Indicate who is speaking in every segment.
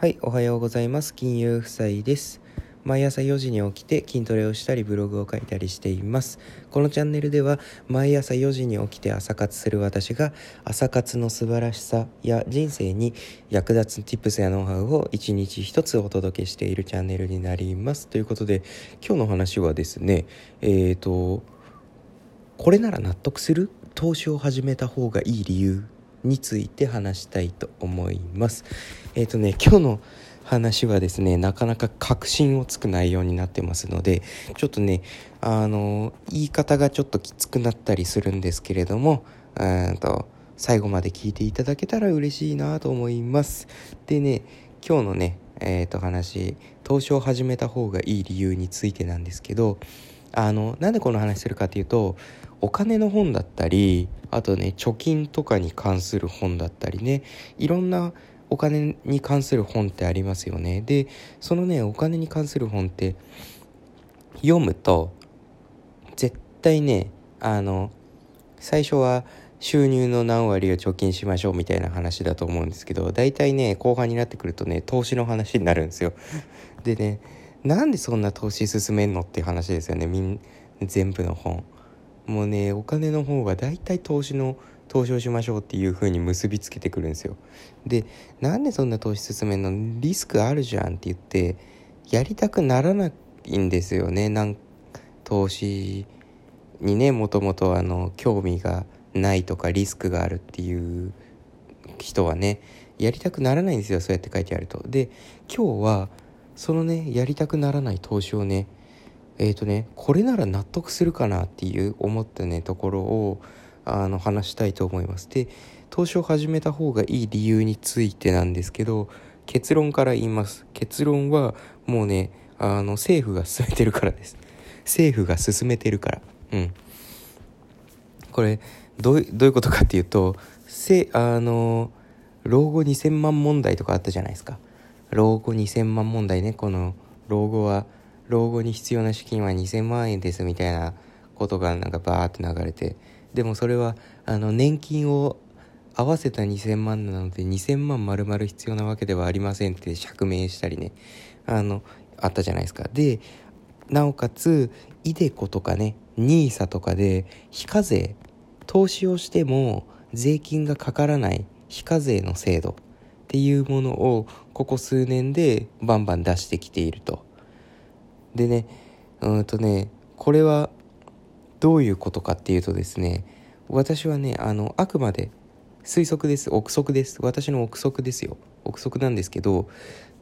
Speaker 1: はい、おはようございます。金融夫妻です。毎朝4時に起きて筋トレをしたりブログを書いたりしています。このチャンネルでは毎朝4時に起きて朝活する私が朝活の素晴らしさや人生に役立つ tips やノウハウを一日一つお届けしているチャンネルになります。ということで今日の話はですね、えーと、これなら納得する？投資を始めた方がいい理由について話したいと思います。えっ、とね今日の話はですねなかなか確信をつく内容になってますのでちょっとねあの言い方がちょっときつくなったりするんですけれどもうんと最後まで聞いていただけたら嬉しいなと思います。でね今日のねえっ、と話投資を始めた方がいい理由についてなんですけどあのなんでこの話するかっていうとお金の本だったりあとね貯金とかに関する本だったりねいろんなお金に関する本ってありますよね。でそのねお金に関する本って読むと絶対ねあの最初は収入の何割を貯金しましょうみたいな話だと思うんですけど大体ね後半になってくるとね投資の話になるんですよ。でねなんでそんな投資進めんのっていう話ですよね。みん全部の本。もうねお金の方は大体投資の投資をしましょうっていう風に結びつけてくるんですよ。でなんでそんな投資進めんの？リスクあるじゃんって言ってやりたくならないんですよね。なん投資にねもともとあの興味がないとかリスクがあるっていう人はねやりたくならないんですよ。そうやって書いてあると。で今日はそのねやりたくならない投資をねえっ、ー、とねこれなら納得するかなっていう思ったねところをあの話したいと思います。で投資を始めた方がいい理由についてなんですけど結論から言います。結論はもうねあの政府が進めてるからです。政府が進めてるから。うん。これどういうことかっていうとせあの老後2000万問題とかあったじゃないですか。老後2000万問題ね。この老後は老後に必要な資金は2000万円ですみたいなことがなんかバーって流れて。でもそれはあの年金を合わせた2000万なので2000万丸々必要なわけではありませんって釈明したりね。あのあったじゃないですか。でなおかつ iDeCo とかね NISA とかで非課税投資をしても税金がかからない非課税の制度。っていうものをここ数年でバンバン出してきていると。でねうんとねこれはどういうことかっていうとですね私はねあのあくまで推測です。憶測です。私の憶測ですよ。憶測なんですけど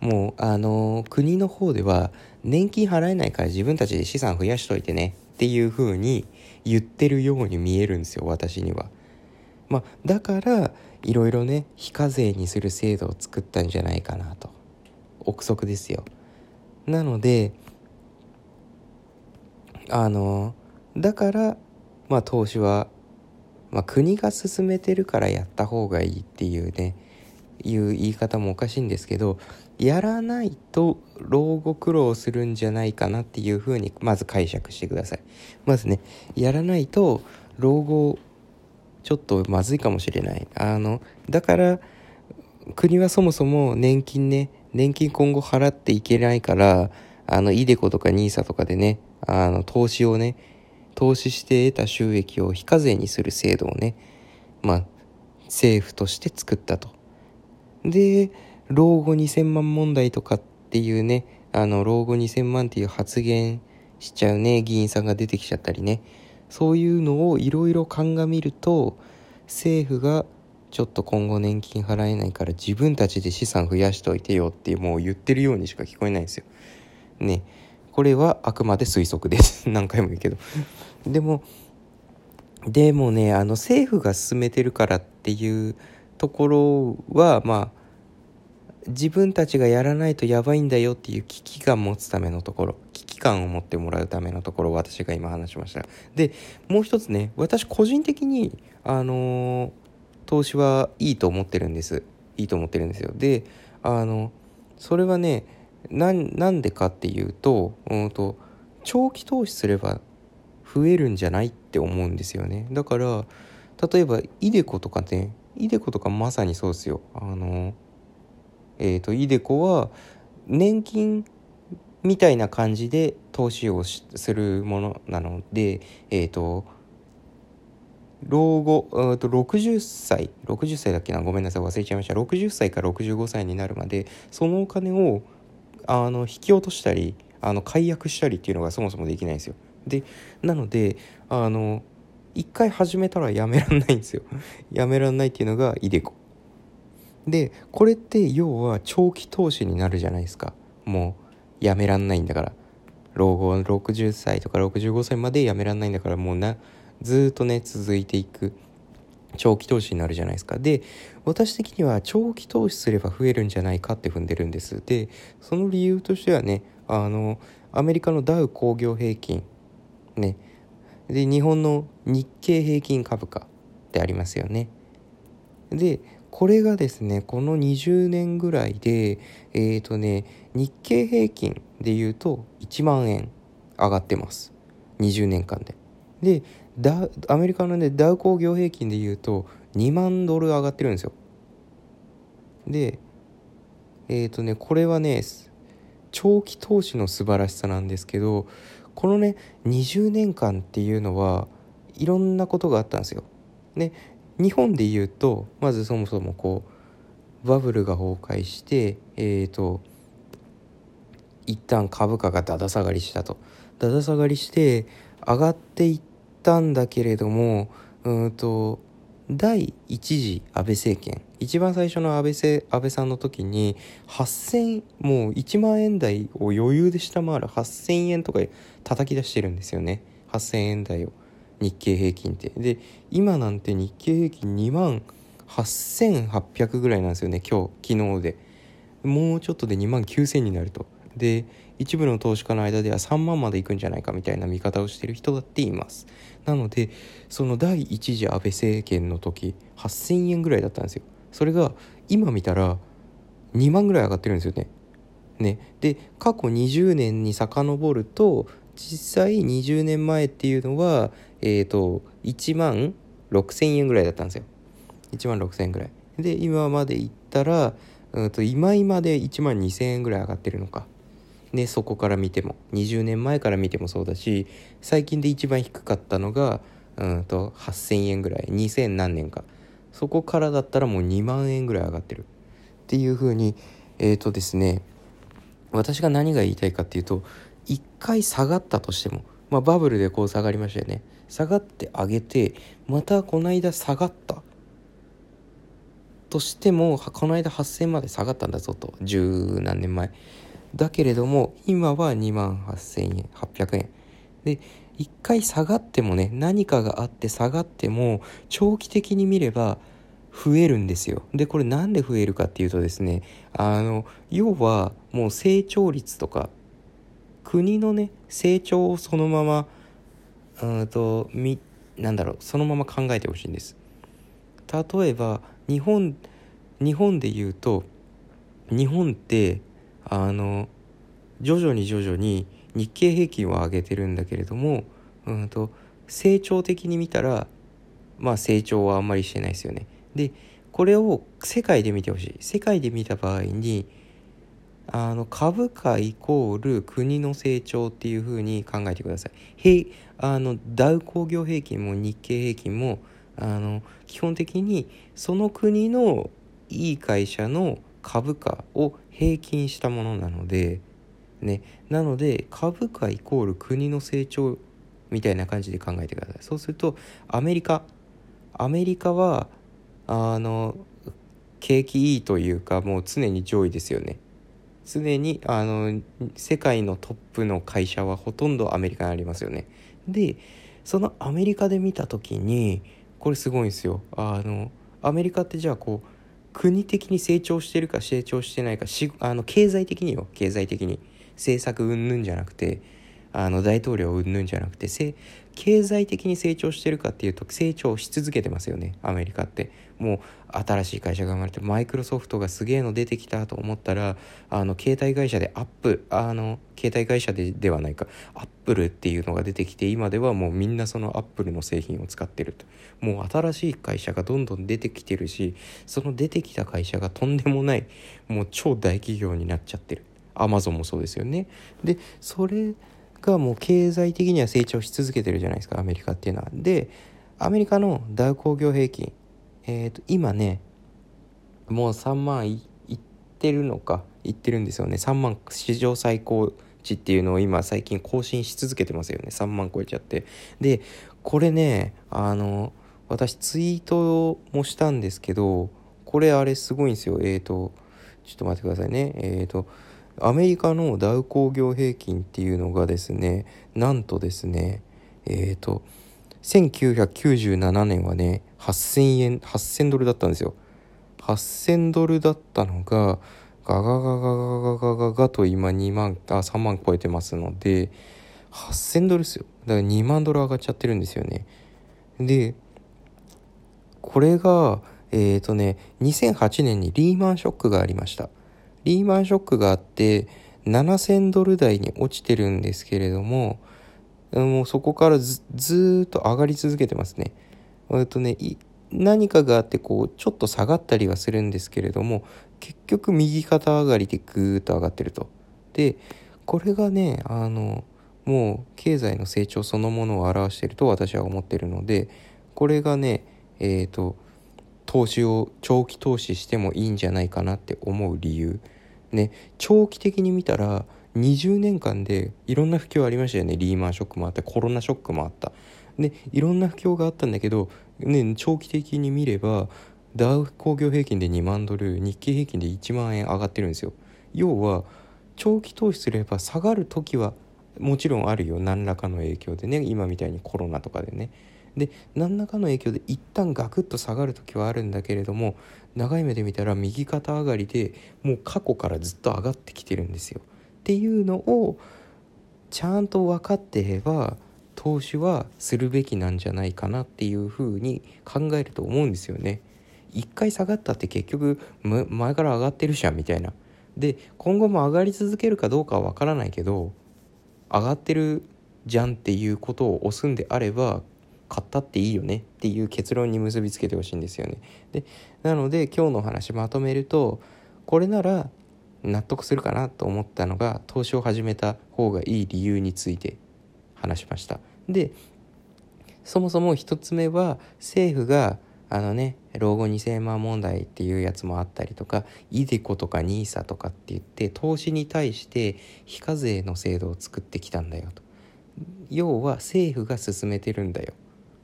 Speaker 1: もうあの国の方では年金払えないから自分たちで資産増やしといてねっていう風に言ってるように見えるんですよ私には。まあ、だからいろいろね非課税にする制度を作ったんじゃないかなと憶測ですよ。なのであのだからまあ投資は、まあ、国が進めてるからやった方がいいっていうねいう言い方もおかしいんですけどやらないと老後苦労するんじゃないかなっていうふうにまず解釈してくださいまずねやらないと老後ちょっとまずいかもしれない。あのだから国はそもそも年金ね年金今後払っていけないからあの iDeCo とか NISA とかでねあの投資をね投資して得た収益を非課税にする制度をねまあ政府として作ったと。で老後2000万問題とかっていうねあの老後2000万っていう発言しちゃうね議員さんが出てきちゃったりね。そういうのをいろいろ鑑みると政府がちょっと今後年金払えないから自分たちで資産増やしといてよってもう言ってるようにしか聞こえないんですよ。ね。これはあくまで推測です。何回も言うけど。でもでもねあの政府が進めてるからっていうところはまあ自分たちがやらないとやばいんだよっていう危機感持つためのところ。危機感を持ってもらうためのところを私が今話しました。でもう一つね私個人的にあのー、投資はいいと思ってるんです。いいと思ってるんですよ。であのそれはねなんでかっていうと,、うんと長期投資すれば増えるんじゃないって思うんですよね。だから例えば iDeCo とかね iDeCo とかまさにそうですよ。あのえーと、イデコは年金みたいな感じで投資をするものなので、えーと、老後うと60歳60歳だっけなごめんなさい忘れちゃいました60歳から65歳になるまでそのお金をあの引き落としたりあの解約したりっていうのがそもそもできないんですよ。でなのであの一回始めたらやめらんないんですよ。やめらんないっていうのがイデコ。でこれって要は長期投資になるじゃないですか。もうやめらんないんだから。老後60歳とか65歳までやめらんないんだからもうなずっとね続いていく。長期投資になるじゃないですか。で私的には長期投資すれば増えるんじゃないかって踏んでるんです。でその理由としてはねあのアメリカのダウ工業平均ね。で日本の日経平均株価ってありますよね。でこれがですねこの20年ぐらいでえっ、ー、とね日経平均でいうと1万円上がってます。20年間で。でアメリカのねダウ工業平均でいうと2万ドル上がってるんですよ。でえっ、ー、とねこれはね長期投資の素晴らしさなんですけどこのね20年間っていうのはいろんなことがあったんですよ。で日本で言うとまずそもそもこうバブルが崩壊してえっ、ー、と一旦株価がだだ下がりしたと。だだ下がりして上がっていったんだけれどもうんと第1次安倍政権一番最初の安倍せ安倍さんの時に8000もう1万円台を余裕で下回る8000円とか叩き出してるんですよね8000円台を日経平均って。で今なんて日経平均2万8800ぐらいなんですよね今日昨日で。もうちょっとで2万9000になると。で一部の投資家の間では3万までいくんじゃないかみたいな見方をしてる人だっています。なのでその第一次安倍政権の時8000円ぐらいだったんですよ。それが今見たら2万ぐらい上がってるんですよね。ね。で過去20年に遡ると実際20年前っていうのはえっ、ー、と1万6000円ぐらいだったんですよ。1万6千円ぐらい。で今までいったら、うん、と今今で1万2000円ぐらい上がってるのか。ね、そこから見ても。20年前から見てもそうだし最近で一番低かったのがうんと8,000円ぐらい。2000何年か。そこからだったらもう2万円ぐらい上がってる。っていうふうにえっ、ー、とですね私が何が言いたいかっていうと一回下がったとしても、まあ、バブルでこう下がりましたよね。下がってあげてまたこの間下がった。としてもこの間8,000まで下がったんだぞと。十何年前。だけれども今は2万8000円800円。で一回下がってもね何かがあって下がっても長期的に見れば増えるんですよ。でこれなんで増えるかっていうとですねあの要はもう成長率とか国のね成長をそのままうんとみなんだろうそのまま考えてほしいんです例えば日本日本で言うと日本ってあの徐々に徐々に日経平均を上げてるんだけれども、うんと、成長的に見たらまあ成長はあんまりしてないですよね。でこれを世界で見てほしい世界で見た場合にあの株価イコール国の成長っていうふうに考えてください。あのダウ工業平均も日経平均もあの基本的にその国のいい会社の株価を平均したものなので、ね、なので株価イコール国の成長みたいな感じで考えてくださいそうするとアメリカアメリカはあの景気いいというかもう常に上位ですよね常にあの世界のトップの会社はほとんどアメリカにありますよね。でそのアメリカで見た時にこれすごいんですよ。あのアメリカってじゃあこう国的に成長してるか成長してないかしあの経済的によ。経済的に。政策云々じゃなくてあの大統領云々じゃなくて経済的に成長してるかっていうと成長し続けてますよねアメリカって。もう新しい会社が生まれてマイクロソフトがすげえの出てきたと思ったらあの携帯会社でアップあの携帯会社でではないかアップルっていうのが出てきて今ではもうみんなそのアップルの製品を使ってると。もう新しい会社がどんどん出てきてるしその出てきた会社がとんでもないもう超大企業になっちゃってる。アマゾンもそうですよね。でそれがもう経済的には成長し続けてるじゃないですかアメリカっていうのは。でアメリカのダウ工業平均えっ、ー、と今ねもう3万いってるのかいってるんですよね。3万史上最高値っていうのを今最近更新し続けてますよね。3万超えちゃって。でこれねあの私ツイートもしたんですけどこれあれすごいんですよ。えっ、ー、とちょっと待ってくださいね。えっ、ー、とアメリカのダウ工業平均っていうのがですねなんとですねえっ、ー、と1997年はね8000円8000ドルだったんですよ。8000ドルだったのがガガガガガガガガガと今2万あ3万超えてますので8000ドルですよ。だから2万ドル上がっちゃってるんですよね。でこれがえっ、ー、とね2008年にリーマンショックがありました。リーマンショックがあって7000ドル台に落ちてるんですけれどももうそこからずずっと上がり続けてますね。えっとね何かがあってこうちょっと下がったりはするんですけれども結局右肩上がりでぐーっと上がってると。でこれがねあのもう経済の成長そのものを表していると私は思ってるのでこれがねえっ、ー、と投資を長期投資してもいいんじゃないかなって思う理由ね長期的に見たら20年間でいろんな不況ありましたよね。リーマンショックもあった。コロナショックもあった。でいろんな不況があったんだけど、ね、長期的に見ればダウ工業平均で2万ドル日経平均で1万円上がってるんですよ。要は長期投資すれば下がる時はもちろんあるよ。何らかの影響でね。今みたいにコロナとかでね。で何らかの影響で一旦ガクッと下がる時はあるんだけれども長い目で見たら右肩上がりでもう過去からずっと上がってきてるんですよっていうのをちゃんと分かってれば投資はするべきなんじゃないかなっていうふうに考えると思うんですよね。一回下がったって結局前から上がってるじゃんみたいな。で今後も上がり続けるかどうかは分からないけど上がってるじゃんっていうことを押すんであれば買ったっていいよねっていう結論に結びつけてほしいんですよね。でなので今日の話まとめるとこれなら納得するかなと思ったのが投資を始めた方がいい理由について話しました。でそもそも1つ目は政府があのね老後2000万問題っていうやつもあったりとか iDeCo とか NISA とかって言って投資に対して非課税の制度を作ってきたんだよと。要は政府が進めてるんだよ。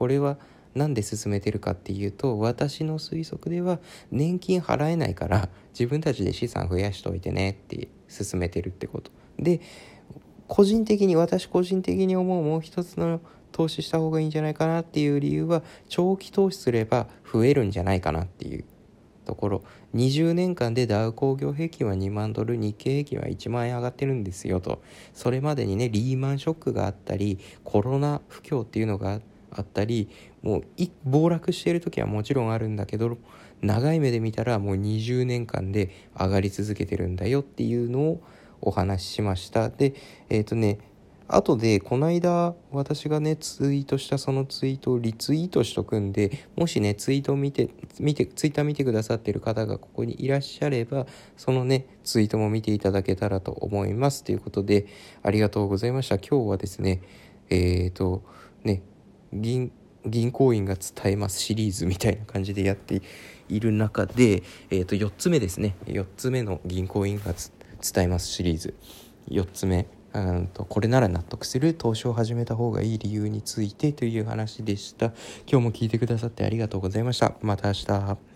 Speaker 1: これはなんで進めてるかっていうと私の推測では年金払えないから自分たちで資産増やしといてねって進めてるってこと。で個人的に私個人的に思うもう一つの投資した方がいいんじゃないかなっていう理由は長期投資すれば増えるんじゃないかなっていうところ。20年間でダウ工業平均は2万ドル日経平均は1万円上がってるんですよと。それまでにねリーマンショックがあったりコロナ不況っていうのがあってあったりもう暴落している時はもちろんあるんだけど長い目で見たらもう20年間で上がり続けてるんだよっていうのをお話ししました。でえっ、ー、とね後でこの間私がねツイートしたそのツイートをリツイートしとくんでもしねツイートを見て見てツイッター見てくださってる方がここにいらっしゃればそのねツイートも見ていただけたらと思います。ということでありがとうございました。今日はですねえっ、ー、とね銀銀行員が伝えますシリーズみたいな感じでやっている中で、えー、と4つ目ですね。4つ目の銀行員が伝えますシリーズ。4つ目うんとこれなら納得する投資を始めた方がいい理由についてという話でした。今日も聞いてくださってありがとうございました。また明日。